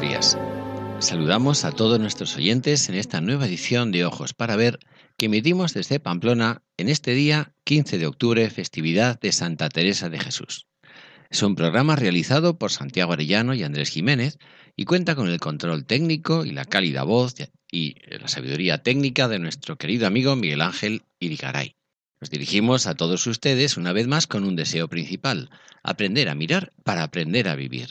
Días. Saludamos a todos nuestros oyentes en esta nueva edición de Ojos para Ver que emitimos desde Pamplona en este día 15 de octubre, festividad de Santa Teresa de Jesús. Es un programa realizado por Santiago Arellano y Andrés Jiménez y cuenta con el control técnico y la cálida voz y la sabiduría técnica de nuestro querido amigo Miguel Ángel Irigaray. Nos dirigimos a todos ustedes una vez más con un deseo principal, aprender a mirar para aprender a vivir.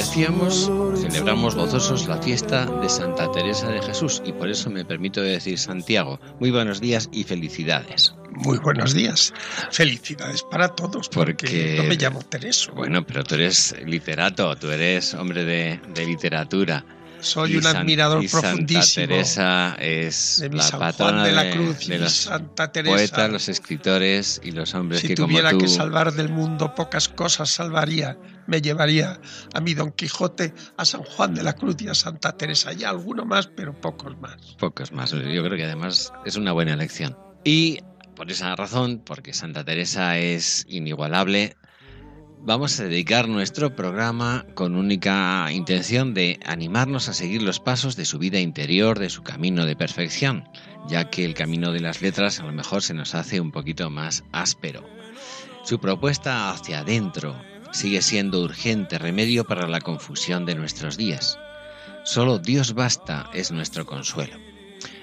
Decíamos, celebramos gozosos la fiesta de Santa Teresa de Jesús y por eso me permito decir Santiago, muy buenos días y felicidades. Muy buenos días. Felicidades para todos, porque, no me llamo Teresa. Bueno, pero tú eres literato, tú eres hombre de, de literatura. Soy un admirador y profundísimo. Santa Teresa es de mi la San patrona Juan de la de- Cruz de y los Santa Teresa. poetas, los escritores y los hombres si que como tuviera tú que salvar del mundo pocas cosas salvaría, me llevaría a mi Don Quijote, a San Juan de la Cruz y a Santa Teresa, y a alguno más, pero pocos más. Pocos más. Yo creo que además es una buena elección. Y por esa razón, porque Santa Teresa es inigualable, vamos a dedicar nuestro programa con única intención de animarnos a seguir los pasos de su vida interior, de su camino de perfección, ya que el camino de las letras a lo mejor se nos hace un poquito más áspero. Su propuesta hacia adentro sigue siendo urgente remedio para la confusión de nuestros días. Solo Dios basta es nuestro consuelo.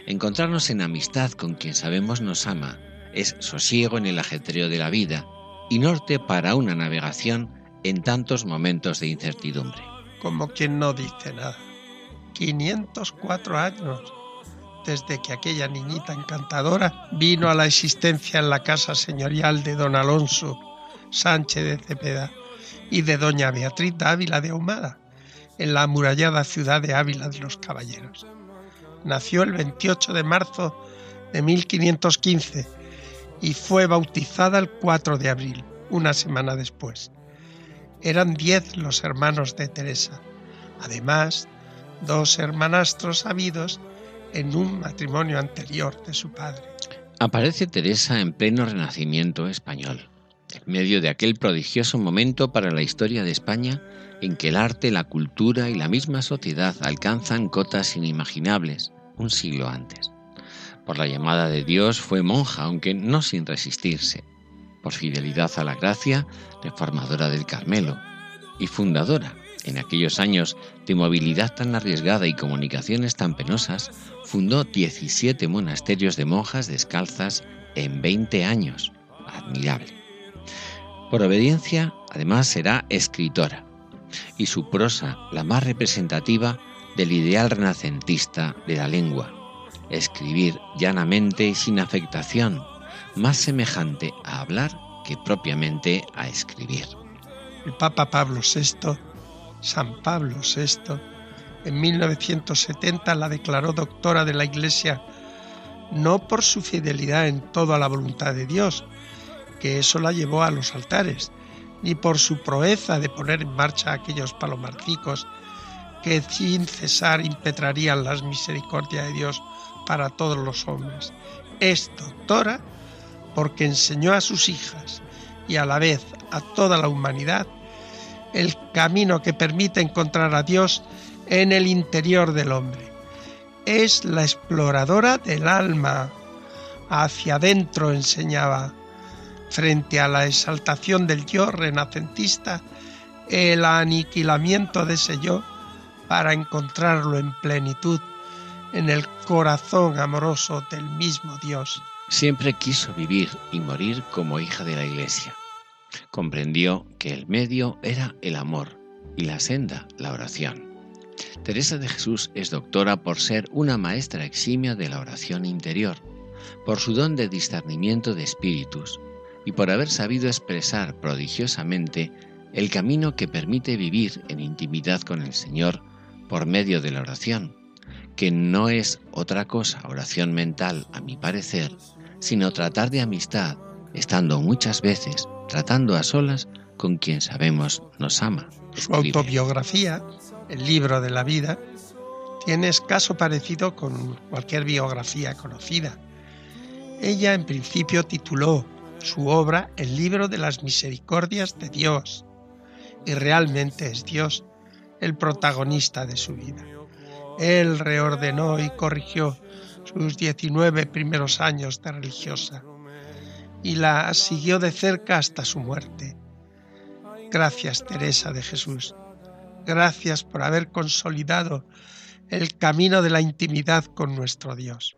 Encontrarnos en amistad con quien sabemos nos ama es sosiego en el ajetreo de la vida y norte para una navegación en tantos momentos de incertidumbre. Como quien no dice nada. 504 años desde que aquella niñita encantadora vino a la existencia en la casa señorial de don Alonso Sánchez de Cepeda y de doña Beatriz Ávila de Ahumada, en la amurallada ciudad de Ávila de los Caballeros. Nació el 28 de marzo de 1515 y fue bautizada el 4 de abril, una semana después. Eran diez los hermanos de Teresa, además dos hermanastros habidos en un matrimonio anterior de su padre. Aparece Teresa en pleno renacimiento español, en medio de aquel prodigioso momento para la historia de España en que el arte, la cultura y la misma sociedad alcanzan cotas inimaginables un siglo antes. Por la llamada de Dios fue monja, aunque no sin resistirse. Por fidelidad a la gracia, reformadora del Carmelo y fundadora, en aquellos años de movilidad tan arriesgada y comunicaciones tan penosas, fundó 17 monasterios de monjas descalzas en 20 años. Admirable. Por obediencia, además, será escritora, y su prosa la más representativa del ideal renacentista de la lengua. Escribir llanamente y sin afectación, más semejante a hablar que propiamente a escribir. El Papa Pablo VI, San Pablo VI, en 1970 la declaró doctora de la Iglesia no por su fidelidad en todo a la voluntad de Dios, que eso la llevó a los altares, ni por su proeza de poner en marcha aquellos palomarcicos que sin cesar impetrarían las misericordias de Dios para todos los hombres. Es doctora porque enseñó a sus hijas y a la vez a toda la humanidad el camino que permite encontrar a Dios en el interior del hombre. Es la exploradora del alma. Hacia adentro enseñaba. Frente a la exaltación del yo renacentista, el aniquilamiento de ese yo para encontrarlo en plenitud en el corazón amoroso del mismo Dios. Siempre quiso vivir y morir como hija de la Iglesia. Comprendió que el medio era el amor y la senda la oración. Teresa de Jesús es doctora por ser una maestra eximia de la oración interior, por su don de discernimiento de espíritus y por haber sabido expresar prodigiosamente el camino que permite vivir en intimidad con el Señor por medio de la oración, que no es otra cosa oración mental, a mi parecer, sino tratar de amistad, estando muchas veces tratando a solas con quien sabemos nos ama. Su autobiografía, el libro de la vida, tiene escaso parecido con cualquier biografía conocida. Ella en principio tituló su obra El libro de las misericordias de Dios, y realmente es Dios el protagonista de su vida. Él reordenó y corrigió sus 19 primeros años de religiosa y la siguió de cerca hasta su muerte. Gracias Teresa de Jesús. Gracias por haber consolidado el camino de la intimidad con nuestro Dios.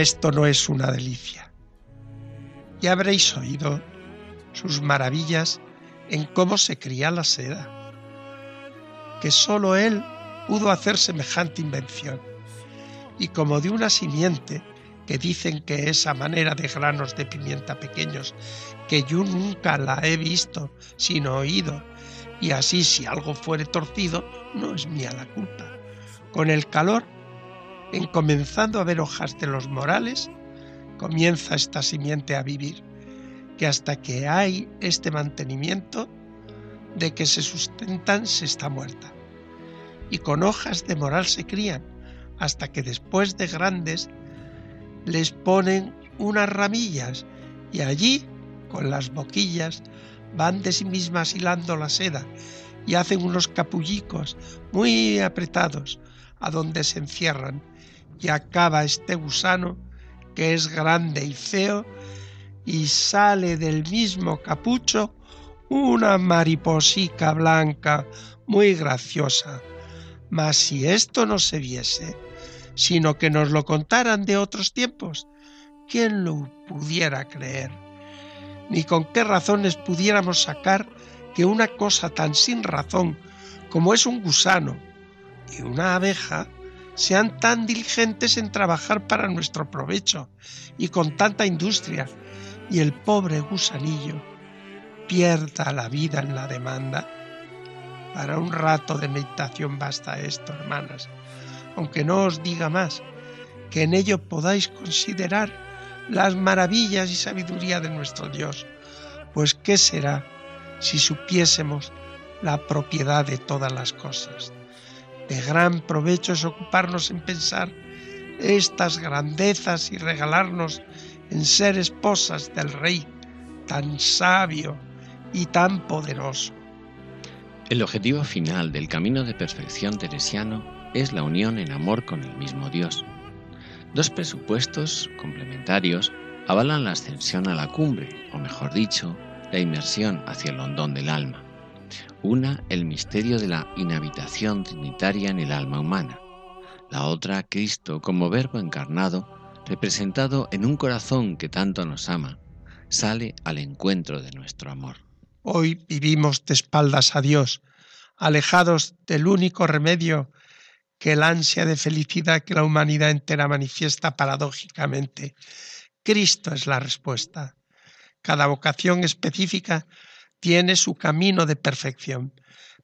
Esto no es una delicia. Y habréis oído sus maravillas en cómo se cría la seda, que sólo él pudo hacer semejante invención, y como de una simiente que dicen que es a manera de granos de pimienta pequeños, que yo nunca la he visto, sino oído, y así si algo fuere torcido, no es mía la culpa. Con el calor en comenzando a ver hojas de los morales, comienza esta simiente a vivir, que hasta que hay este mantenimiento de que se sustentan se está muerta. Y con hojas de moral se crían, hasta que después de grandes les ponen unas ramillas y allí, con las boquillas, van de sí mismas hilando la seda y hacen unos capullicos muy apretados a donde se encierran y acaba este gusano que es grande y feo y sale del mismo capucho una mariposica blanca muy graciosa. Mas si esto no se viese, sino que nos lo contaran de otros tiempos, ¿quién lo pudiera creer? Ni con qué razones pudiéramos sacar que una cosa tan sin razón como es un gusano y una abeja sean tan diligentes en trabajar para nuestro provecho y con tanta industria, y el pobre gusanillo pierda la vida en la demanda. Para un rato de meditación basta esto, hermanas, aunque no os diga más, que en ello podáis considerar las maravillas y sabiduría de nuestro Dios, pues ¿qué será si supiésemos la propiedad de todas las cosas? De gran provecho es ocuparnos en pensar estas grandezas y regalarnos en ser esposas del Rey tan sabio y tan poderoso. El objetivo final del camino de perfección teresiano es la unión en amor con el mismo Dios. Dos presupuestos complementarios avalan la ascensión a la cumbre, o mejor dicho, la inmersión hacia el hondón del alma. Una, el misterio de la inhabitación trinitaria en el alma humana, la otra Cristo como verbo encarnado, representado en un corazón que tanto nos ama, sale al encuentro de nuestro amor. Hoy vivimos de espaldas a Dios, alejados del único remedio que el ansia de felicidad que la humanidad entera manifiesta paradójicamente. Cristo es la respuesta. Cada vocación específica tiene su camino de perfección,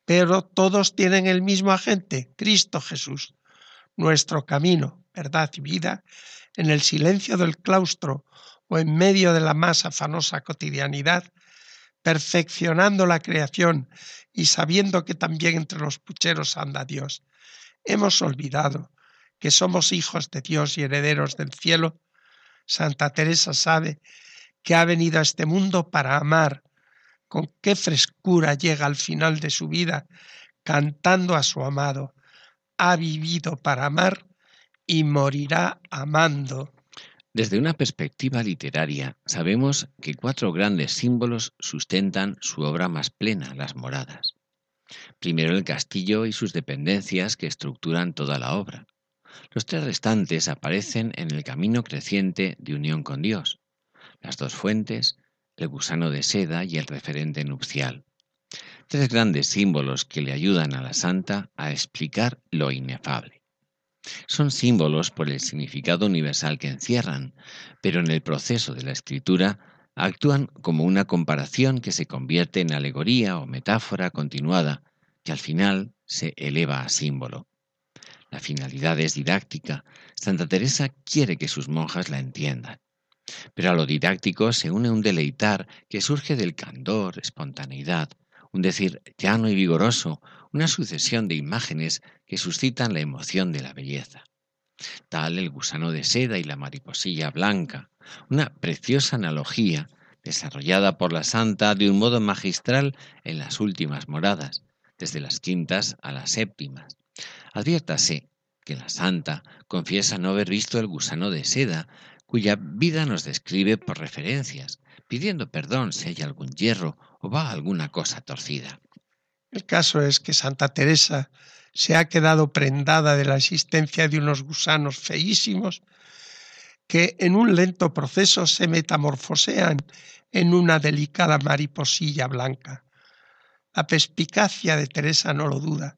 pero todos tienen el mismo agente, Cristo Jesús. Nuestro camino, verdad y vida, en el silencio del claustro o en medio de la más afanosa cotidianidad, perfeccionando la creación y sabiendo que también entre los pucheros anda Dios. Hemos olvidado que somos hijos de Dios y herederos del cielo. Santa Teresa sabe que ha venido a este mundo para amar. Con qué frescura llega al final de su vida cantando a su amado. Ha vivido para amar y morirá amando. Desde una perspectiva literaria, sabemos que cuatro grandes símbolos sustentan su obra más plena, las moradas. Primero el castillo y sus dependencias que estructuran toda la obra. Los tres restantes aparecen en el camino creciente de unión con Dios las dos fuentes, el gusano de seda y el referente nupcial. Tres grandes símbolos que le ayudan a la santa a explicar lo inefable. Son símbolos por el significado universal que encierran, pero en el proceso de la escritura actúan como una comparación que se convierte en alegoría o metáfora continuada, que al final se eleva a símbolo. La finalidad es didáctica. Santa Teresa quiere que sus monjas la entiendan. Pero a lo didáctico se une un deleitar que surge del candor, espontaneidad, un decir llano y vigoroso, una sucesión de imágenes que suscitan la emoción de la belleza. Tal el gusano de seda y la mariposilla blanca, una preciosa analogía desarrollada por la santa de un modo magistral en las últimas moradas, desde las quintas a las séptimas. Adviértase que la santa confiesa no haber visto el gusano de seda, cuya vida nos describe por referencias, pidiendo perdón si hay algún hierro o va alguna cosa torcida. El caso es que Santa Teresa se ha quedado prendada de la existencia de unos gusanos feísimos que en un lento proceso se metamorfosean en una delicada mariposilla blanca. La perspicacia de Teresa no lo duda.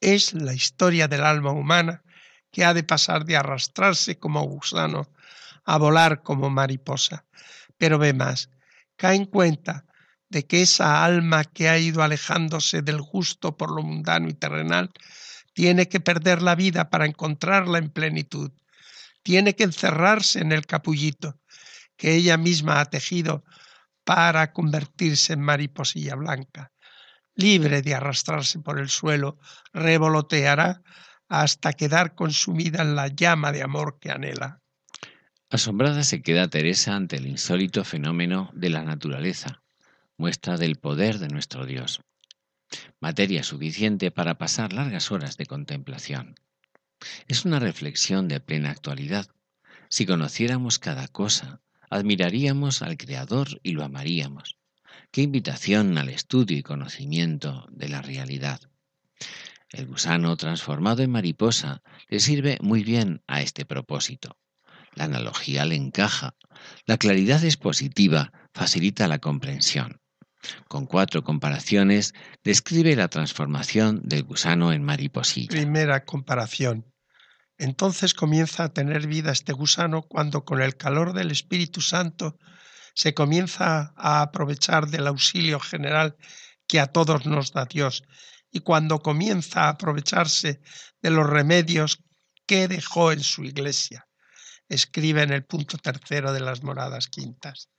Es la historia del alma humana que ha de pasar de arrastrarse como gusano a volar como mariposa. Pero ve más, cae en cuenta de que esa alma que ha ido alejándose del justo por lo mundano y terrenal tiene que perder la vida para encontrarla en plenitud. Tiene que encerrarse en el capullito que ella misma ha tejido para convertirse en mariposilla blanca. Libre de arrastrarse por el suelo, revoloteará hasta quedar consumida en la llama de amor que anhela. Asombrada se queda Teresa ante el insólito fenómeno de la naturaleza, muestra del poder de nuestro Dios. Materia suficiente para pasar largas horas de contemplación. Es una reflexión de plena actualidad. Si conociéramos cada cosa, admiraríamos al Creador y lo amaríamos. Qué invitación al estudio y conocimiento de la realidad. El gusano transformado en mariposa le sirve muy bien a este propósito. La analogía le encaja. La claridad expositiva facilita la comprensión. Con cuatro comparaciones describe la transformación del gusano en mariposilla. Primera comparación. Entonces comienza a tener vida este gusano cuando con el calor del Espíritu Santo se comienza a aprovechar del auxilio general que a todos nos da Dios y cuando comienza a aprovecharse de los remedios que dejó en su iglesia escribe en el punto tercero de las moradas quintas.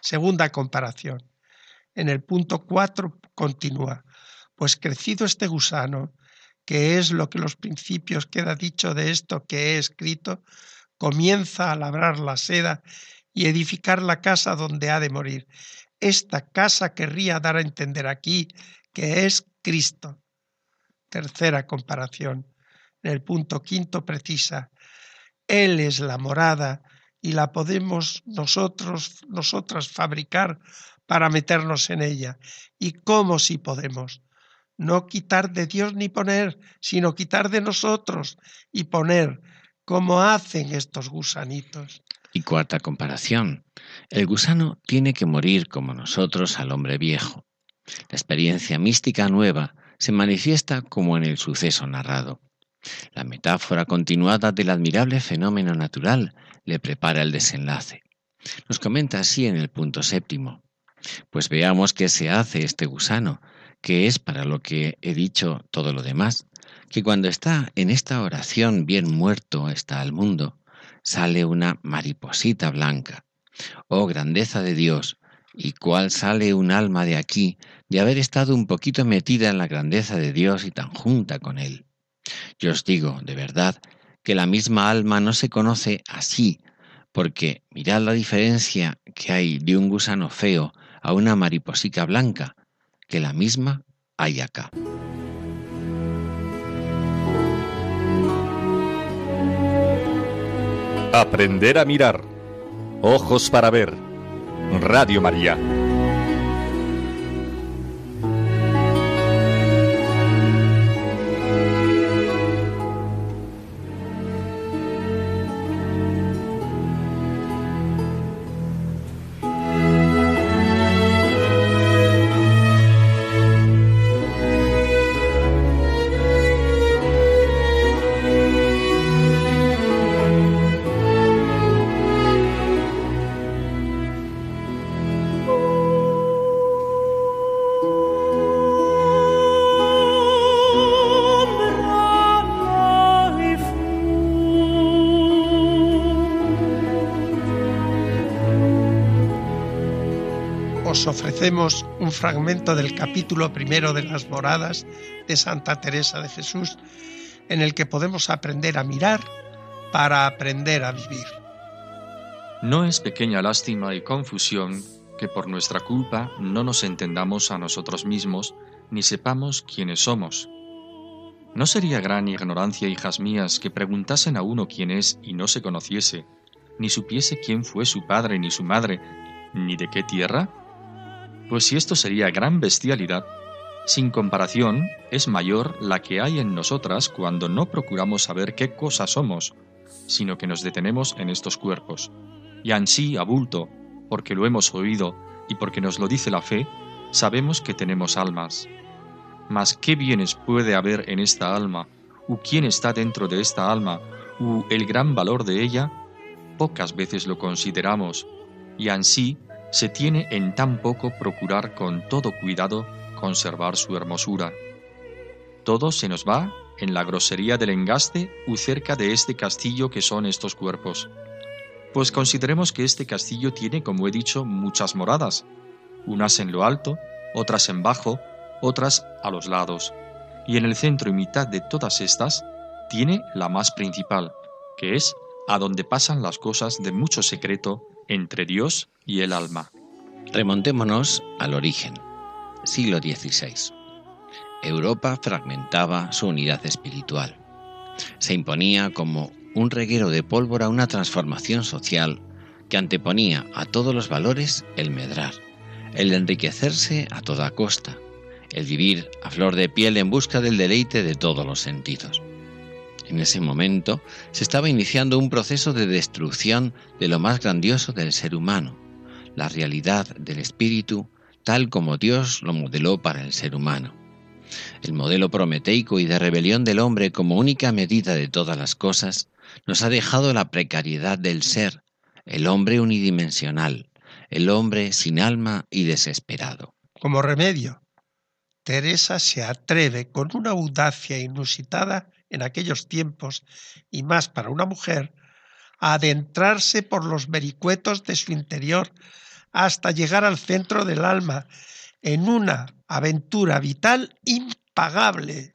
Segunda comparación. En el punto cuatro continúa, pues crecido este gusano, que es lo que los principios queda dicho de esto que he escrito, comienza a labrar la seda y edificar la casa donde ha de morir. Esta casa querría dar a entender aquí que es Cristo. Tercera comparación. En el punto quinto precisa, él es la morada y la podemos nosotros, nosotras fabricar para meternos en ella. ¿Y cómo si podemos? no quitar de Dios ni poner, sino quitar de nosotros y poner, como hacen estos gusanitos. Y cuarta comparación, el gusano tiene que morir como nosotros al hombre viejo. La experiencia mística nueva se manifiesta como en el suceso narrado. La metáfora continuada del admirable fenómeno natural le prepara el desenlace. Nos comenta así en el punto séptimo. Pues veamos qué se hace este gusano, que es para lo que he dicho todo lo demás, que cuando está en esta oración bien muerto está al mundo, sale una mariposita blanca. Oh grandeza de Dios, y cuál sale un alma de aquí de haber estado un poquito metida en la grandeza de Dios y tan junta con Él. Yo os digo, de verdad, que la misma alma no se conoce así, porque mirad la diferencia que hay de un gusano feo a una mariposica blanca, que la misma hay acá. Aprender a mirar. Ojos para ver. Radio María. Un fragmento del capítulo primero de las moradas de Santa Teresa de Jesús, en el que podemos aprender a mirar para aprender a vivir. No es pequeña lástima y confusión que por nuestra culpa no nos entendamos a nosotros mismos ni sepamos quiénes somos. ¿No sería gran ignorancia, hijas mías, que preguntasen a uno quién es y no se conociese, ni supiese quién fue su padre ni su madre, ni de qué tierra? Pues si esto sería gran bestialidad, sin comparación es mayor la que hay en nosotras cuando no procuramos saber qué cosa somos, sino que nos detenemos en estos cuerpos. Y ansí, a bulto, porque lo hemos oído y porque nos lo dice la fe, sabemos que tenemos almas. Mas ¿qué bienes puede haber en esta alma? ¿U quién está dentro de esta alma? ¿U el gran valor de ella? Pocas veces lo consideramos, y ansí se tiene en tan poco procurar con todo cuidado conservar su hermosura. Todo se nos va en la grosería del engaste u cerca de este castillo que son estos cuerpos. Pues consideremos que este castillo tiene, como he dicho, muchas moradas, unas en lo alto, otras en bajo, otras a los lados, y en el centro y mitad de todas estas tiene la más principal, que es a donde pasan las cosas de mucho secreto entre Dios y el alma. Remontémonos al origen, siglo XVI. Europa fragmentaba su unidad espiritual. Se imponía como un reguero de pólvora una transformación social que anteponía a todos los valores el medrar, el enriquecerse a toda costa, el vivir a flor de piel en busca del deleite de todos los sentidos. En ese momento se estaba iniciando un proceso de destrucción de lo más grandioso del ser humano, la realidad del espíritu tal como Dios lo modeló para el ser humano. El modelo prometeico y de rebelión del hombre como única medida de todas las cosas nos ha dejado la precariedad del ser, el hombre unidimensional, el hombre sin alma y desesperado. Como remedio, Teresa se atreve con una audacia inusitada en aquellos tiempos, y más para una mujer, adentrarse por los vericuetos de su interior hasta llegar al centro del alma, en una aventura vital impagable.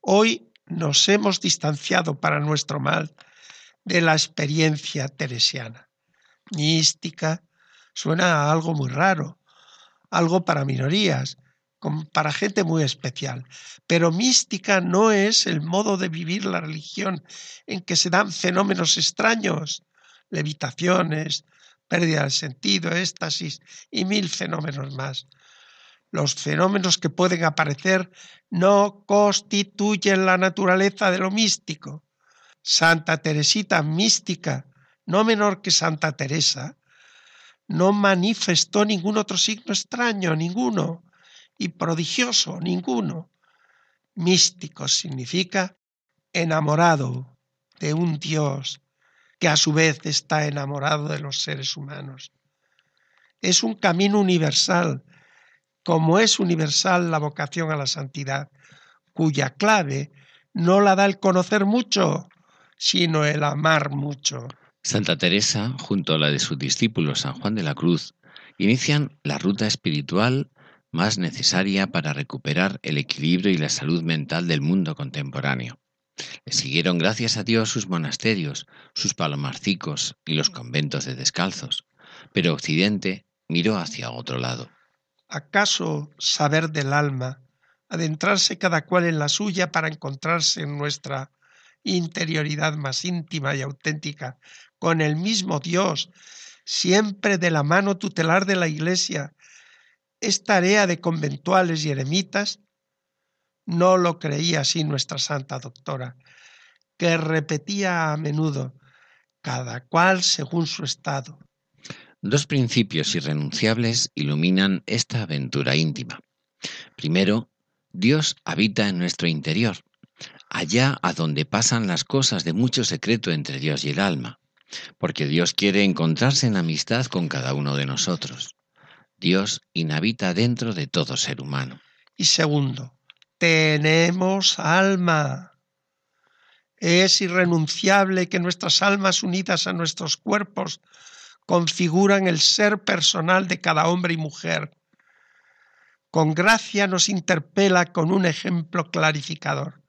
Hoy nos hemos distanciado para nuestro mal de la experiencia teresiana. Mística suena a algo muy raro, algo para minorías, para gente muy especial. Pero mística no es el modo de vivir la religión en que se dan fenómenos extraños, levitaciones, pérdida del sentido, éxtasis y mil fenómenos más. Los fenómenos que pueden aparecer no constituyen la naturaleza de lo místico. Santa Teresita mística, no menor que Santa Teresa, no manifestó ningún otro signo extraño, ninguno, y prodigioso, ninguno. Místico significa enamorado de un Dios que a su vez está enamorado de los seres humanos. Es un camino universal, como es universal la vocación a la santidad, cuya clave no la da el conocer mucho, sino el amar mucho. Santa Teresa, junto a la de su discípulo San Juan de la Cruz, inician la ruta espiritual más necesaria para recuperar el equilibrio y la salud mental del mundo contemporáneo. Le siguieron, gracias a Dios, sus monasterios, sus palomarcicos y los conventos de descalzos, pero Occidente miró hacia otro lado. ¿Acaso saber del alma, adentrarse cada cual en la suya para encontrarse en nuestra interioridad más íntima y auténtica con el mismo Dios, siempre de la mano tutelar de la Iglesia, es tarea de conventuales y eremitas? No lo creía así nuestra santa doctora, que repetía a menudo, cada cual según su estado. Dos principios irrenunciables iluminan esta aventura íntima. Primero, Dios habita en nuestro interior, allá a donde pasan las cosas de mucho secreto entre Dios y el alma porque Dios quiere encontrarse en amistad con cada uno de nosotros. Dios inhabita dentro de todo ser humano. Y segundo, tenemos alma. Es irrenunciable que nuestras almas unidas a nuestros cuerpos configuran el ser personal de cada hombre y mujer. Con gracia nos interpela con un ejemplo clarificador.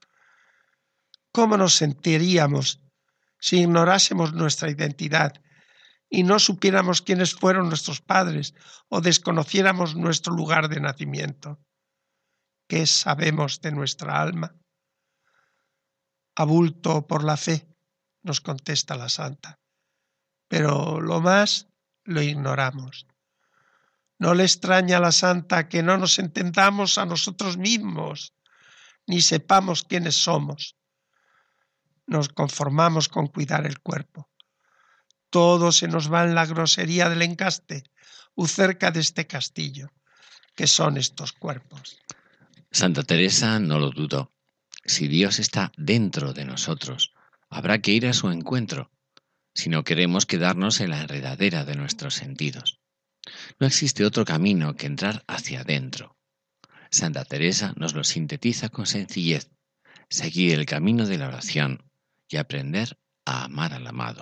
¿Cómo nos sentiríamos si ignorásemos nuestra identidad y no supiéramos quiénes fueron nuestros padres o desconociéramos nuestro lugar de nacimiento. ¿Qué sabemos de nuestra alma? Abulto por la fe, nos contesta la santa, pero lo más lo ignoramos. No le extraña a la santa que no nos entendamos a nosotros mismos, ni sepamos quiénes somos nos conformamos con cuidar el cuerpo. Todo se nos va en la grosería del encaste, u cerca de este castillo, que son estos cuerpos. Santa Teresa no lo dudó. Si Dios está dentro de nosotros, habrá que ir a su encuentro, si no queremos quedarnos en la enredadera de nuestros sentidos. No existe otro camino que entrar hacia adentro. Santa Teresa nos lo sintetiza con sencillez. Seguir el camino de la oración, y aprender a amar al amado.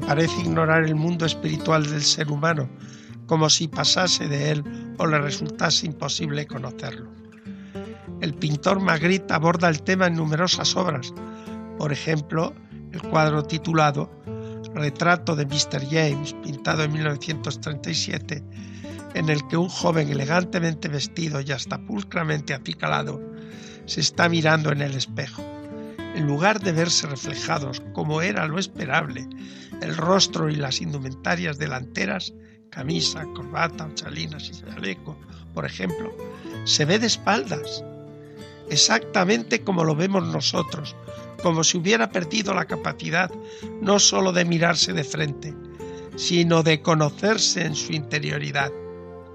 Parece ignorar el mundo espiritual del ser humano, como si pasase de él o le resultase imposible conocerlo. El pintor Magritte aborda el tema en numerosas obras, por ejemplo, el cuadro titulado Retrato de Mr. James, pintado en 1937, en el que un joven elegantemente vestido y hasta pulcramente acicalado se está mirando en el espejo en lugar de verse reflejados, como era lo esperable, el rostro y las indumentarias delanteras, camisa, corbata, chalinas y chaleco, por ejemplo, se ve de espaldas, exactamente como lo vemos nosotros, como si hubiera perdido la capacidad no sólo de mirarse de frente, sino de conocerse en su interioridad.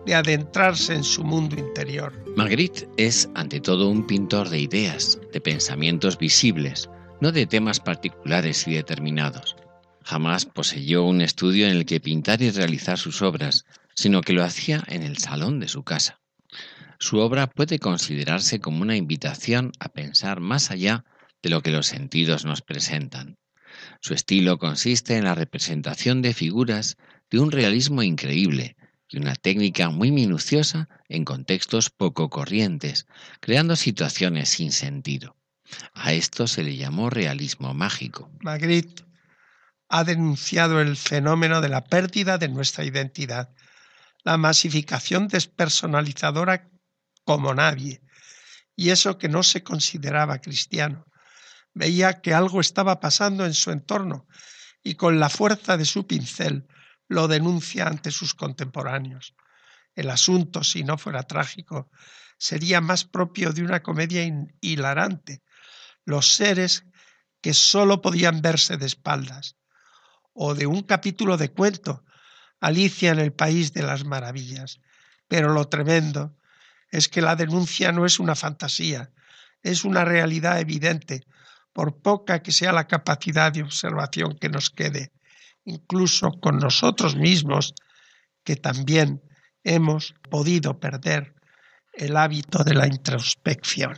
de adentrarse en su mundo interior. Magritte es ante todo un pintor de ideas, de pensamientos visibles, no de temas particulares y determinados. Jamás poseyó un estudio en el que pintar y realizar sus obras, sino que lo hacía en el salón de su casa. Su obra puede considerarse como una invitación a pensar más allá de lo que los sentidos nos presentan. Su estilo consiste en la representación de figuras de un realismo increíble y una técnica muy minuciosa en contextos poco corrientes, creando situaciones sin sentido. A esto se le llamó realismo mágico. Magritte ha denunciado el fenómeno de la pérdida de nuestra identidad, la masificación despersonalizadora como nadie, y eso que no se consideraba cristiano. Veía que algo estaba pasando en su entorno y con la fuerza de su pincel lo denuncia ante sus contemporáneos. El asunto, si no fuera trágico, sería más propio de una comedia hilarante. Los seres que sólo podían verse de espaldas, o de un capítulo de cuento, Alicia en el País de las Maravillas. Pero lo tremendo es que la denuncia no es una fantasía, es una realidad evidente, por poca que sea la capacidad de observación que nos quede, incluso con nosotros mismos, que también hemos podido perder el hábito de la introspección.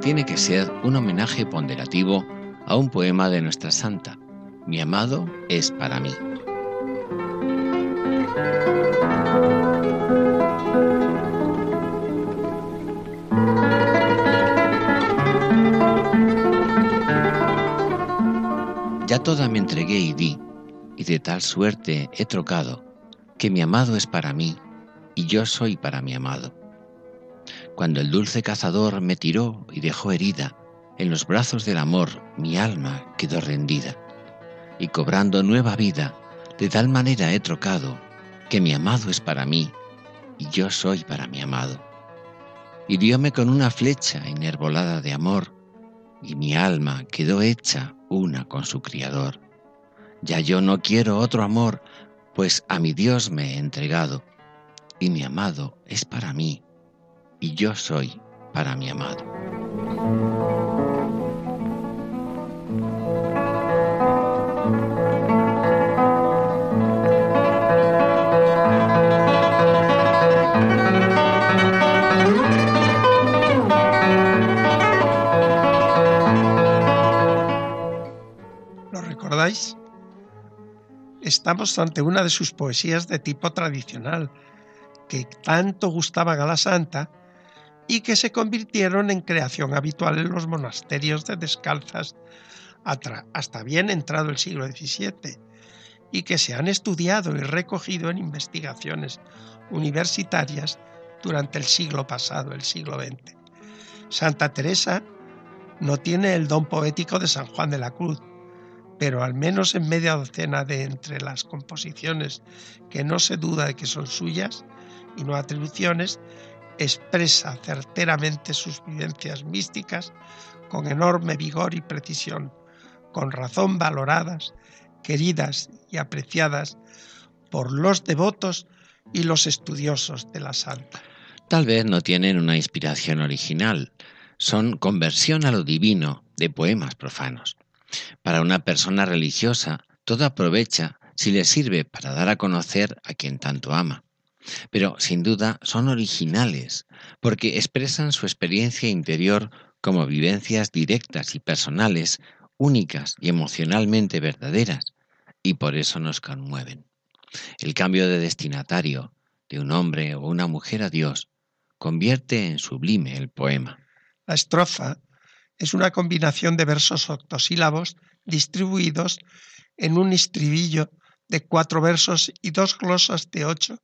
Tiene que ser un homenaje ponderativo a un poema de nuestra santa. Mi amado es para mí. Ya toda me entregué y di, y de tal suerte he trocado, que mi amado es para mí, y yo soy para mi amado cuando el dulce cazador me tiró y dejó herida, en los brazos del amor mi alma quedó rendida, y cobrando nueva vida, de tal manera he trocado, que mi amado es para mí, y yo soy para mi amado. Hirióme con una flecha enervolada de amor, y mi alma quedó hecha una con su Criador. Ya yo no quiero otro amor, pues a mi Dios me he entregado, y mi amado es para mí, y yo soy para mi amado. ¿Lo recordáis? Estamos ante una de sus poesías de tipo tradicional, que tanto gustaban a la santa y que se convirtieron en creación habitual en los monasterios de descalzas hasta bien entrado el siglo XVII y que se han estudiado y recogido en investigaciones universitarias durante el siglo pasado, el siglo XX. Santa Teresa no tiene el don poético de San Juan de la Cruz, pero al menos en media docena de entre las composiciones que no se duda de que son suyas y no atribuciones, expresa certeramente sus vivencias místicas con enorme vigor y precisión, con razón valoradas, queridas y apreciadas por los devotos y los estudiosos de la santa. Tal vez no tienen una inspiración original, son conversión a lo divino de poemas profanos. Para una persona religiosa, todo aprovecha si le sirve para dar a conocer a quien tanto ama pero sin duda son originales porque expresan su experiencia interior como vivencias directas y personales, únicas y emocionalmente verdaderas, y por eso nos conmueven. El cambio de destinatario de un hombre o una mujer a Dios convierte en sublime el poema. La estrofa es una combinación de versos octosílabos distribuidos en un estribillo de cuatro versos y dos glosas de ocho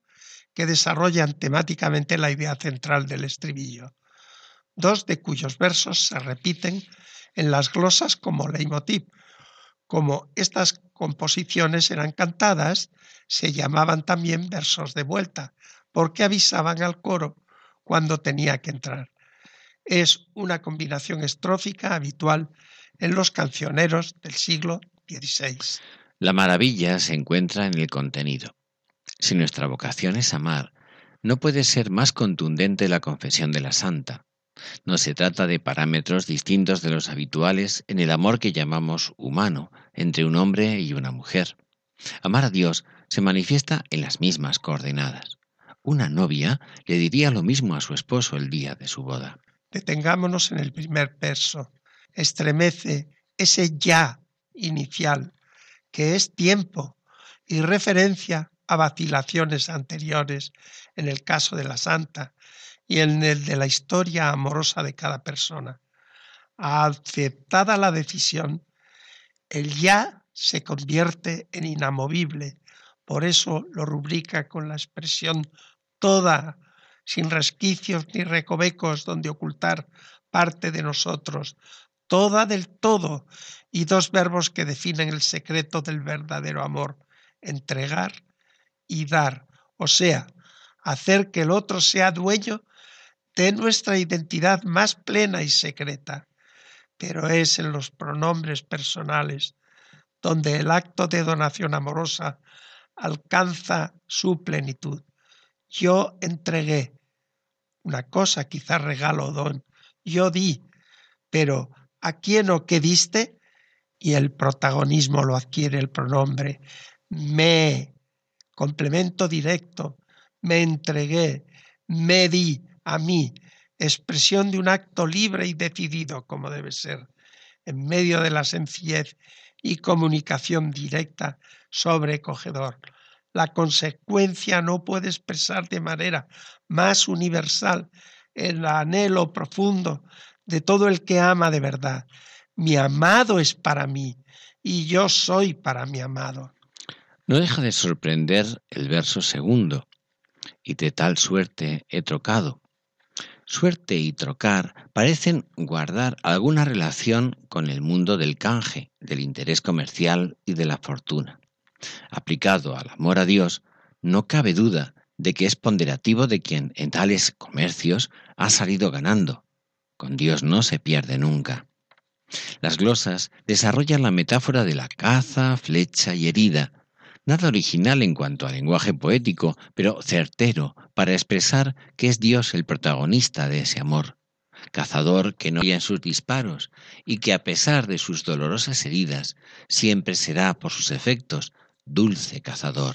que desarrollan temáticamente la idea central del estribillo, dos de cuyos versos se repiten en las glosas como leitmotiv. Como estas composiciones eran cantadas, se llamaban también versos de vuelta, porque avisaban al coro cuando tenía que entrar. Es una combinación estrófica habitual en los cancioneros del siglo XVI. La maravilla se encuentra en el contenido. Si nuestra vocación es amar, no puede ser más contundente la confesión de la santa. No se trata de parámetros distintos de los habituales en el amor que llamamos humano entre un hombre y una mujer. Amar a Dios se manifiesta en las mismas coordenadas. Una novia le diría lo mismo a su esposo el día de su boda. Detengámonos en el primer verso. Estremece ese ya inicial, que es tiempo y referencia a vacilaciones anteriores en el caso de la santa y en el de la historia amorosa de cada persona. Aceptada la decisión, el ya se convierte en inamovible, por eso lo rubrica con la expresión toda, sin resquicios ni recovecos donde ocultar parte de nosotros, toda del todo, y dos verbos que definen el secreto del verdadero amor, entregar y dar, o sea, hacer que el otro sea dueño de nuestra identidad más plena y secreta. Pero es en los pronombres personales donde el acto de donación amorosa alcanza su plenitud. Yo entregué una cosa, quizás regalo o don. Yo di, pero ¿a quién o qué diste? Y el protagonismo lo adquiere el pronombre me, complemento directo, me entregué, me di a mí, expresión de un acto libre y decidido como debe ser, en medio de la sencillez y comunicación directa sobrecogedor. La consecuencia no puede expresar de manera más universal el anhelo profundo de todo el que ama de verdad. Mi amado es para mí y yo soy para mi amado. No deja de sorprender el verso segundo, y de tal suerte he trocado. Suerte y trocar parecen guardar alguna relación con el mundo del canje, del interés comercial y de la fortuna. Aplicado al amor a Dios, no cabe duda de que es ponderativo de quien en tales comercios ha salido ganando. Con Dios no se pierde nunca. Las glosas desarrollan la metáfora de la caza, flecha y herida, Nada original en cuanto al lenguaje poético, pero certero para expresar que es Dios el protagonista de ese amor. Cazador que no en sus disparos y que a pesar de sus dolorosas heridas siempre será por sus efectos dulce cazador.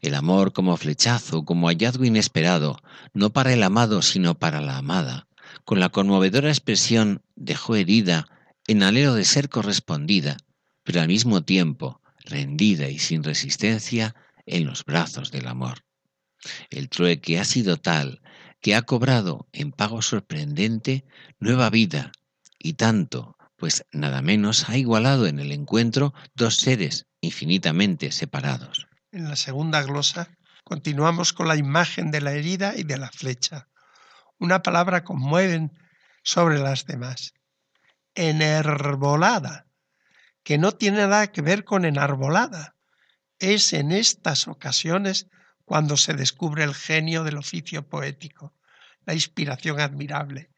El amor como flechazo, como hallazgo inesperado, no para el amado sino para la amada, con la conmovedora expresión dejó herida en alero de ser correspondida, pero al mismo tiempo rendida y sin resistencia en los brazos del amor. El trueque ha sido tal que ha cobrado en pago sorprendente nueva vida y tanto, pues nada menos ha igualado en el encuentro dos seres infinitamente separados. En la segunda glosa continuamos con la imagen de la herida y de la flecha. Una palabra conmueven sobre las demás. Enervolada que no tiene nada que ver con enarbolada. Es en estas ocasiones cuando se descubre el genio del oficio poético, la inspiración admirable.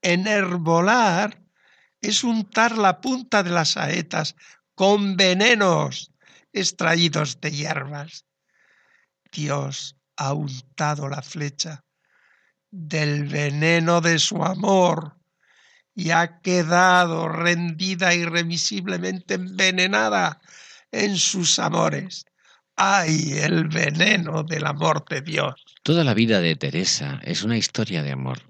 Enerbolar es untar la punta de las saetas con venenos extraídos de hierbas. Dios ha untado la flecha del veneno de su amor y ha quedado rendida irremisiblemente envenenada en sus amores. ¡Ay, el veneno del amor de Dios! Toda la vida de Teresa es una historia de amor.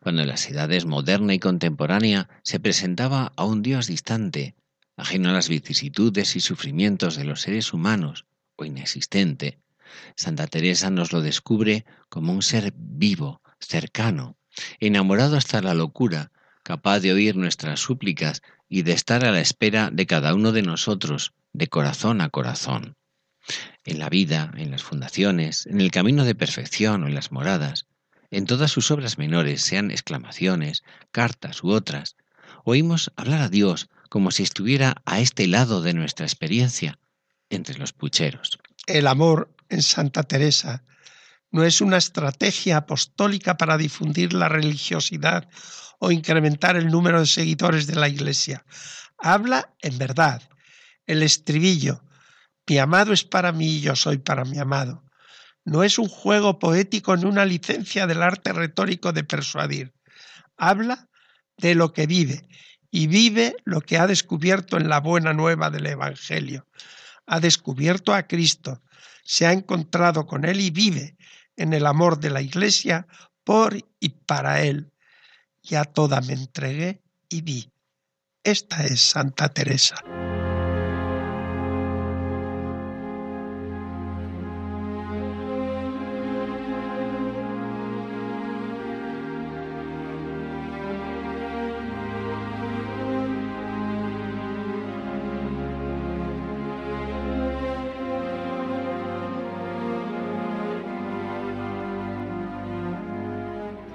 Cuando en las edades moderna y contemporánea se presentaba a un Dios distante, ajeno a las vicisitudes y sufrimientos de los seres humanos o inexistente, Santa Teresa nos lo descubre como un ser vivo, cercano, enamorado hasta la locura, capaz de oír nuestras súplicas y de estar a la espera de cada uno de nosotros, de corazón a corazón. En la vida, en las fundaciones, en el camino de perfección o en las moradas, en todas sus obras menores, sean exclamaciones, cartas u otras, oímos hablar a Dios como si estuviera a este lado de nuestra experiencia, entre los pucheros. El amor en Santa Teresa no es una estrategia apostólica para difundir la religiosidad o incrementar el número de seguidores de la Iglesia. Habla en verdad. El estribillo, mi amado es para mí y yo soy para mi amado. No es un juego poético ni una licencia del arte retórico de persuadir. Habla de lo que vive y vive lo que ha descubierto en la buena nueva del Evangelio. Ha descubierto a Cristo, se ha encontrado con Él y vive en el amor de la Iglesia por y para Él. Ya toda me entregué y vi. Esta es Santa Teresa.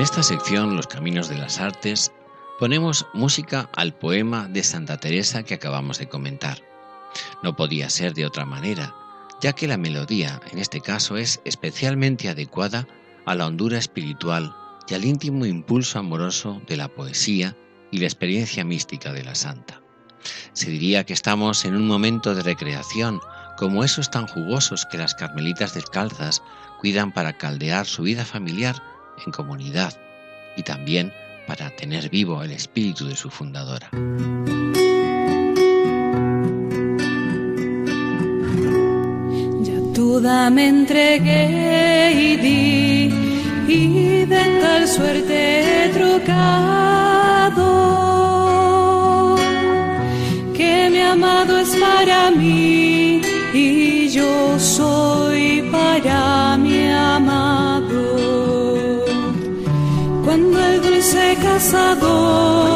En esta sección, Los Caminos de las Artes, ponemos música al poema de Santa Teresa que acabamos de comentar. No podía ser de otra manera, ya que la melodía, en este caso, es especialmente adecuada a la hondura espiritual y al íntimo impulso amoroso de la poesía y la experiencia mística de la santa. Se diría que estamos en un momento de recreación, como esos tan jugosos que las carmelitas descalzas cuidan para caldear su vida familiar en comunidad y también para tener vivo el espíritu de su fundadora. Ya toda me entregué y di y de tal suerte he trocado que mi amado es para mí y yo soy dulce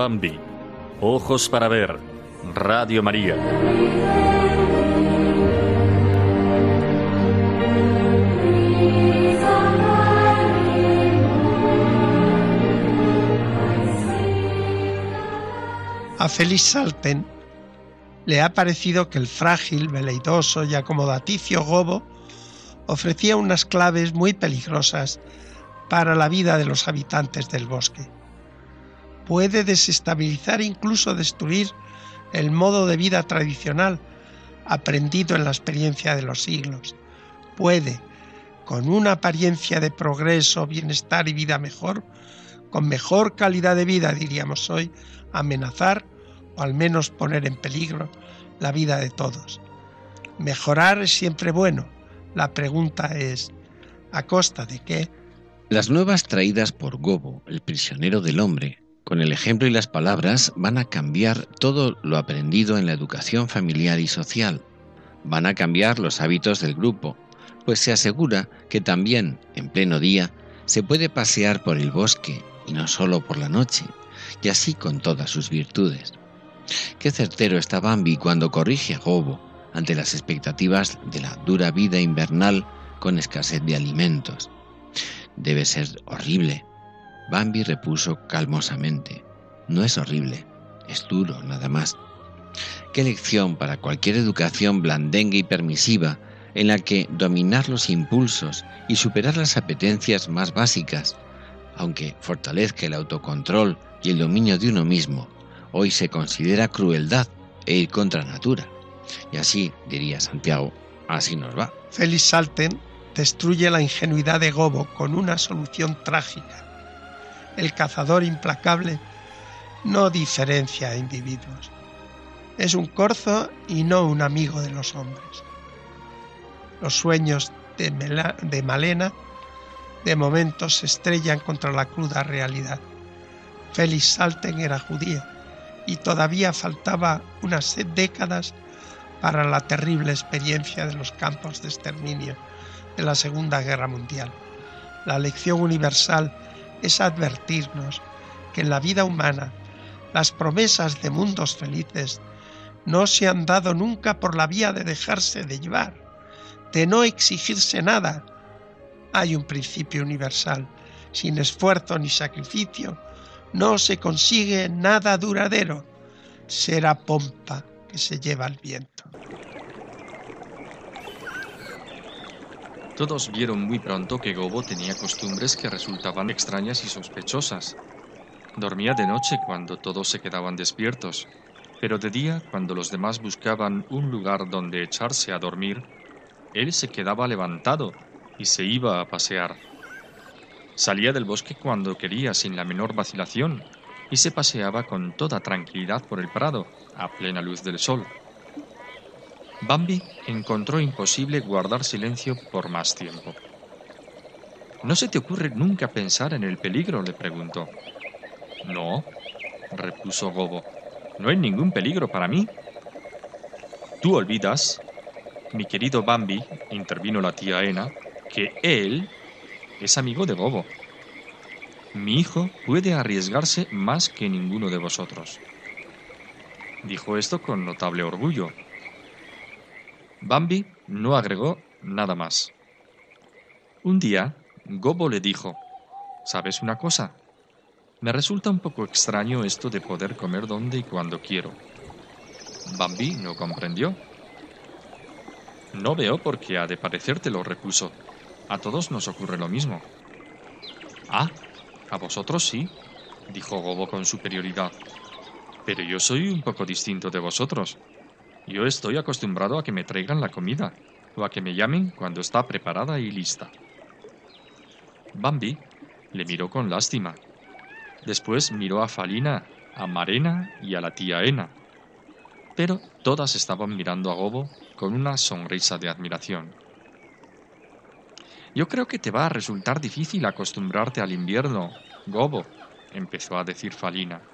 Bambi. Ojos para ver. Radio María. A Félix Salten le ha parecido que el frágil, veleidoso y acomodaticio Gobo ofrecía unas claves muy peligrosas para la vida de los habitantes del bosque. Puede desestabilizar e incluso destruir el modo de vida tradicional aprendido en la experiencia de los siglos. Puede, con una apariencia de progreso, bienestar y vida mejor, con mejor calidad de vida, diríamos hoy, amenazar o al menos poner en peligro la vida de todos. Mejorar es siempre bueno. La pregunta es, ¿a costa de qué? Las nuevas traídas por Gobo, el prisionero del hombre, con el ejemplo y las palabras, van a cambiar todo lo aprendido en la educación familiar y social. Van a cambiar los hábitos del grupo, pues se asegura que también, en pleno día, se puede pasear por el bosque y no solo por la noche, y así con todas sus virtudes. Qué certero está Bambi cuando corrige a Gobo ante las expectativas de la dura vida invernal con escasez de alimentos. Debe ser horrible. Bambi repuso calmosamente. No es horrible, es duro nada más. Qué lección para cualquier educación blandengue y permisiva en la que dominar los impulsos y superar las apetencias más básicas, aunque fortalezca el autocontrol y el dominio de uno mismo, hoy se considera crueldad e ir contra natura. Y así, diría Santiago, así nos va. Félix Salten destruye la ingenuidad de Gobo con una solución trágica. El cazador implacable no diferencia a individuos. Es un corzo y no un amigo de los hombres. Los sueños de, de Malena de momento se estrellan contra la cruda realidad. Félix Salten era judía y todavía faltaba unas décadas para la terrible experiencia de los campos de exterminio de la Segunda Guerra Mundial. La lección universal es advertirnos que en la vida humana las promesas de mundos felices no se han dado nunca por la vía de dejarse de llevar, de no exigirse nada. Hay un principio universal, sin esfuerzo ni sacrificio, no se consigue nada duradero, será pompa que se lleva el viento. Todos vieron muy pronto que Gobo tenía costumbres que resultaban extrañas y sospechosas. Dormía de noche cuando todos se quedaban despiertos, pero de día, cuando los demás buscaban un lugar donde echarse a dormir, él se quedaba levantado y se iba a pasear. Salía del bosque cuando quería sin la menor vacilación y se paseaba con toda tranquilidad por el prado a plena luz del sol. Bambi encontró imposible guardar silencio por más tiempo. ¿No se te ocurre nunca pensar en el peligro? le preguntó. No, repuso Gobo, no hay ningún peligro para mí. Tú olvidas, mi querido Bambi, intervino la tía Ena, que él es amigo de Gobo. Mi hijo puede arriesgarse más que ninguno de vosotros. Dijo esto con notable orgullo, Bambi no agregó nada más. Un día, Gobo le dijo, ¿sabes una cosa? Me resulta un poco extraño esto de poder comer donde y cuando quiero. Bambi no comprendió. No veo por qué ha de parecértelo, repuso. A todos nos ocurre lo mismo. Ah, a vosotros sí, dijo Gobo con superioridad. Pero yo soy un poco distinto de vosotros. Yo estoy acostumbrado a que me traigan la comida o a que me llamen cuando está preparada y lista. Bambi le miró con lástima. Después miró a Falina, a Marena y a la tía Ena. Pero todas estaban mirando a Gobo con una sonrisa de admiración. Yo creo que te va a resultar difícil acostumbrarte al invierno, Gobo, empezó a decir Falina.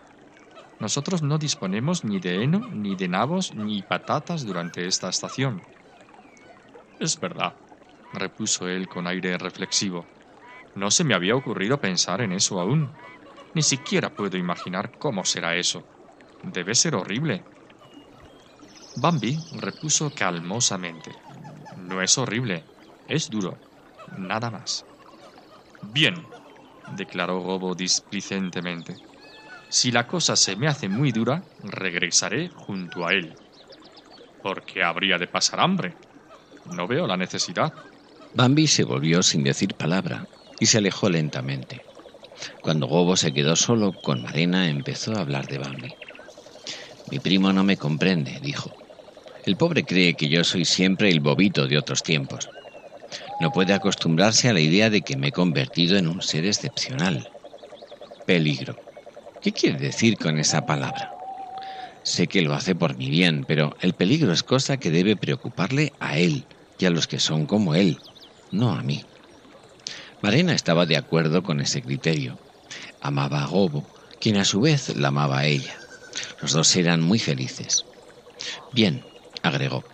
Nosotros no disponemos ni de heno, ni de nabos, ni patatas durante esta estación. Es verdad, repuso él con aire reflexivo. No se me había ocurrido pensar en eso aún. Ni siquiera puedo imaginar cómo será eso. Debe ser horrible. Bambi repuso calmosamente. No es horrible, es duro, nada más. Bien, declaró Gobo displicentemente. Si la cosa se me hace muy dura, regresaré junto a él. Porque habría de pasar hambre. No veo la necesidad. Bambi se volvió sin decir palabra y se alejó lentamente. Cuando Gobo se quedó solo con Marena, empezó a hablar de Bambi. Mi primo no me comprende, dijo. El pobre cree que yo soy siempre el bobito de otros tiempos. No puede acostumbrarse a la idea de que me he convertido en un ser excepcional. Peligro. ¿Qué quiere decir con esa palabra? Sé que lo hace por mi bien, pero el peligro es cosa que debe preocuparle a él y a los que son como él, no a mí. Marena estaba de acuerdo con ese criterio. Amaba a Gobo, quien a su vez la amaba a ella. Los dos eran muy felices. Bien, agregó.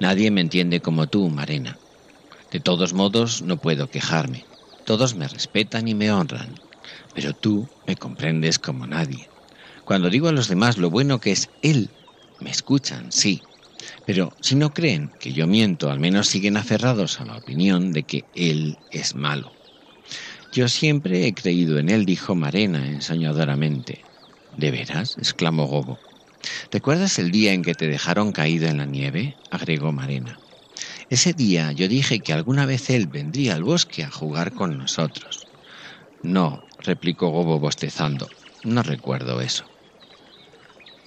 Nadie me entiende como tú, Marena. De todos modos, no puedo quejarme. Todos me respetan y me honran. Pero tú me comprendes como nadie. Cuando digo a los demás lo bueno que es Él, me escuchan, sí. Pero si no creen que yo miento, al menos siguen aferrados a la opinión de que Él es malo. Yo siempre he creído en Él, dijo Marena ensoñadoramente. ¿De veras? exclamó Gobo. ¿Recuerdas el día en que te dejaron caído en la nieve? agregó Marena. Ese día yo dije que alguna vez él vendría al bosque a jugar con nosotros. No, replicó Gobo bostezando, no recuerdo eso.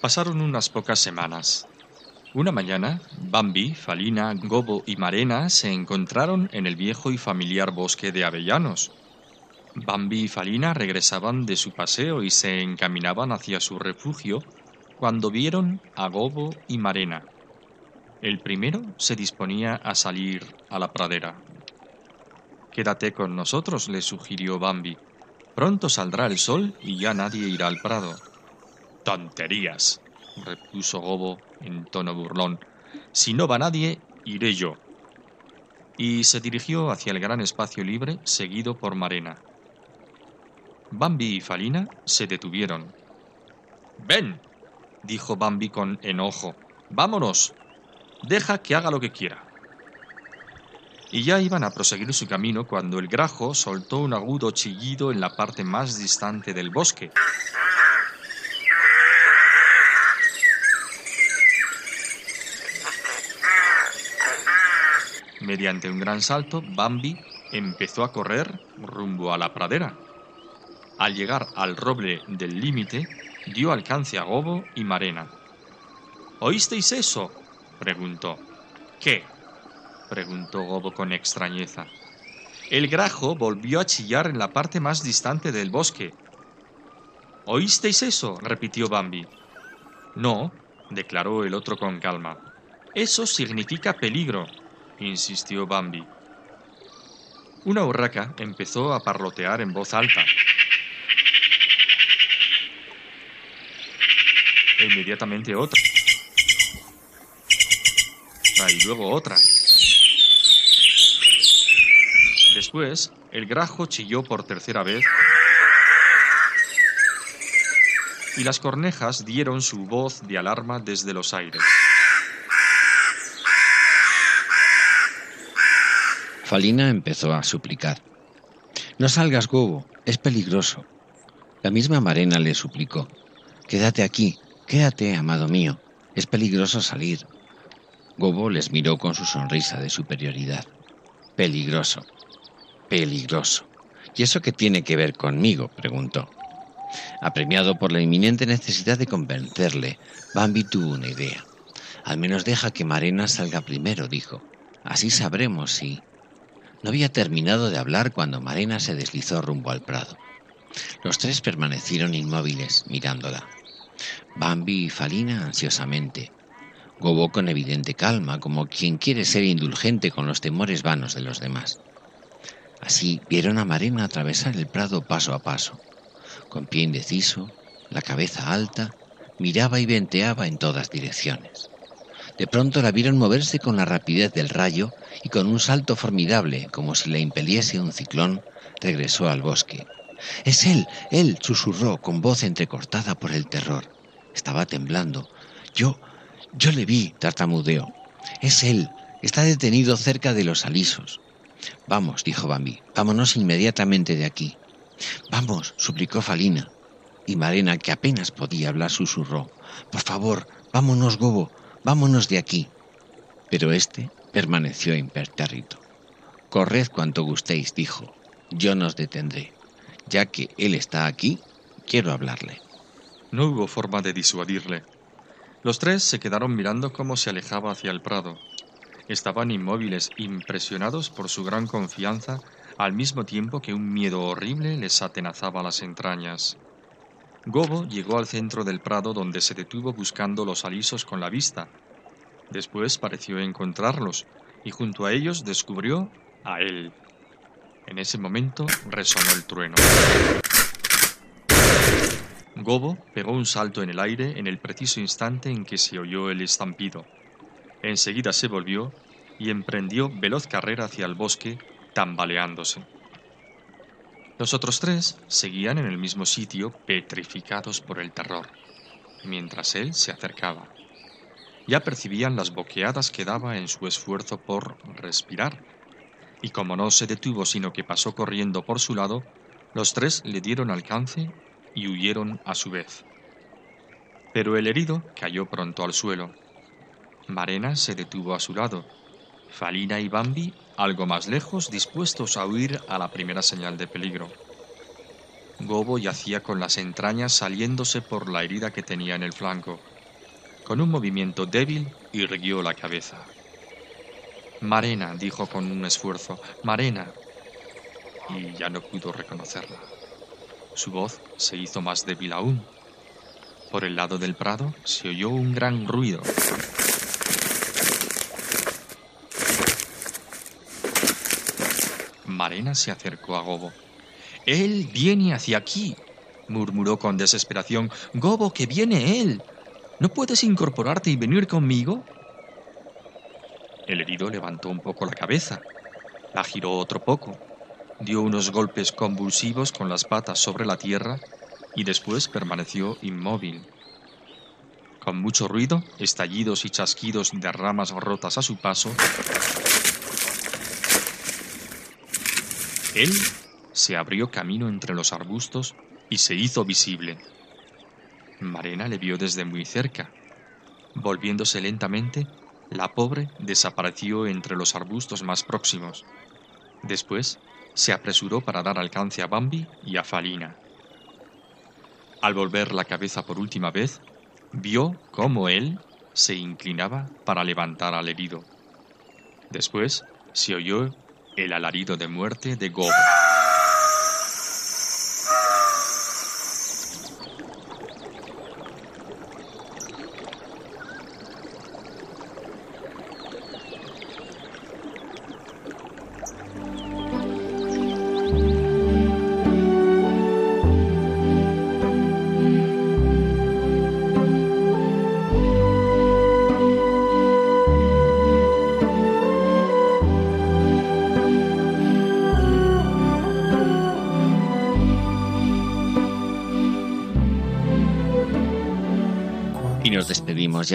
Pasaron unas pocas semanas. Una mañana, Bambi, Falina, Gobo y Marena se encontraron en el viejo y familiar bosque de Avellanos. Bambi y Falina regresaban de su paseo y se encaminaban hacia su refugio cuando vieron a Gobo y Marena. El primero se disponía a salir a la pradera. Quédate con nosotros, le sugirió Bambi. Pronto saldrá el sol y ya nadie irá al prado. Tonterías, repuso Gobo en tono burlón. Si no va nadie, iré yo. Y se dirigió hacia el gran espacio libre, seguido por Marena. Bambi y Falina se detuvieron. Ven, dijo Bambi con enojo. Vámonos. Deja que haga lo que quiera. Y ya iban a proseguir su camino cuando el grajo soltó un agudo chillido en la parte más distante del bosque. Mediante un gran salto, Bambi empezó a correr rumbo a la pradera. Al llegar al roble del límite, dio alcance a Gobo y Marena. ¿Oísteis eso? preguntó. ¿Qué? Preguntó Gobo con extrañeza. El grajo volvió a chillar en la parte más distante del bosque. ¿Oísteis eso? repitió Bambi. No, declaró el otro con calma. Eso significa peligro, insistió Bambi. Una urraca empezó a parlotear en voz alta. E inmediatamente otra. Y luego otra. Después, el grajo chilló por tercera vez y las cornejas dieron su voz de alarma desde los aires. Falina empezó a suplicar. No salgas, Gobo, es peligroso. La misma Marena le suplicó. Quédate aquí, quédate, amado mío, es peligroso salir. Gobo les miró con su sonrisa de superioridad. Peligroso, peligroso. ¿Y eso qué tiene que ver conmigo? preguntó. Apremiado por la inminente necesidad de convencerle, Bambi tuvo una idea. Al menos deja que Marena salga primero, dijo. Así sabremos si... No había terminado de hablar cuando Marena se deslizó rumbo al prado. Los tres permanecieron inmóviles, mirándola. Bambi y Falina ansiosamente. Gobo con evidente calma, como quien quiere ser indulgente con los temores vanos de los demás. Así vieron a Marena atravesar el prado paso a paso. Con pie indeciso, la cabeza alta, miraba y venteaba en todas direcciones. De pronto la vieron moverse con la rapidez del rayo y con un salto formidable, como si la impeliese un ciclón, regresó al bosque, Es él, él, susurró con voz entrecortada por el terror. Estaba temblando. Yo, yo le vi, tartamudeó. Es él, está detenido cerca de los alisos. Vamos, dijo Bambi, vámonos inmediatamente de aquí. Vamos, suplicó Falina. Y Marena, que apenas podía hablar, susurró. Por favor, vámonos, Gobo, vámonos de aquí. Pero éste permaneció impertérrito. Corred cuanto gustéis, dijo. Yo nos detendré. Ya que él está aquí, quiero hablarle. No hubo forma de disuadirle. Los tres se quedaron mirando cómo se alejaba hacia el prado. Estaban inmóviles, impresionados por su gran confianza, al mismo tiempo que un miedo horrible les atenazaba las entrañas. Gobo llegó al centro del prado donde se detuvo buscando los alisos con la vista. Después pareció encontrarlos y junto a ellos descubrió a él. En ese momento resonó el trueno. Gobo pegó un salto en el aire en el preciso instante en que se oyó el estampido. Enseguida se volvió y emprendió veloz carrera hacia el bosque, tambaleándose. Los otros tres seguían en el mismo sitio, petrificados por el terror, mientras él se acercaba. Ya percibían las boqueadas que daba en su esfuerzo por respirar, y como no se detuvo sino que pasó corriendo por su lado, los tres le dieron alcance y huyeron a su vez. Pero el herido cayó pronto al suelo. Marena se detuvo a su lado, Falina y Bambi algo más lejos, dispuestos a huir a la primera señal de peligro. Gobo yacía con las entrañas saliéndose por la herida que tenía en el flanco. Con un movimiento débil irguió la cabeza. Marena, dijo con un esfuerzo, Marena. Y ya no pudo reconocerla. Su voz se hizo más débil aún. Por el lado del prado se oyó un gran ruido. Marena se acercó a Gobo. Él viene hacia aquí, murmuró con desesperación. Gobo, que viene él. ¿No puedes incorporarte y venir conmigo? El herido levantó un poco la cabeza, la giró otro poco, dio unos golpes convulsivos con las patas sobre la tierra y después permaneció inmóvil. Con mucho ruido, estallidos y chasquidos de ramas rotas a su paso, Él se abrió camino entre los arbustos y se hizo visible. Marena le vio desde muy cerca. Volviéndose lentamente, la pobre desapareció entre los arbustos más próximos. Después se apresuró para dar alcance a Bambi y a Falina. Al volver la cabeza por última vez, vio cómo él se inclinaba para levantar al herido. Después se oyó el alarido de muerte de Gobo.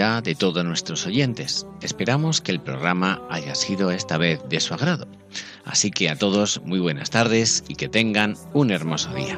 De todos nuestros oyentes. Esperamos que el programa haya sido esta vez de su agrado. Así que a todos muy buenas tardes y que tengan un hermoso día.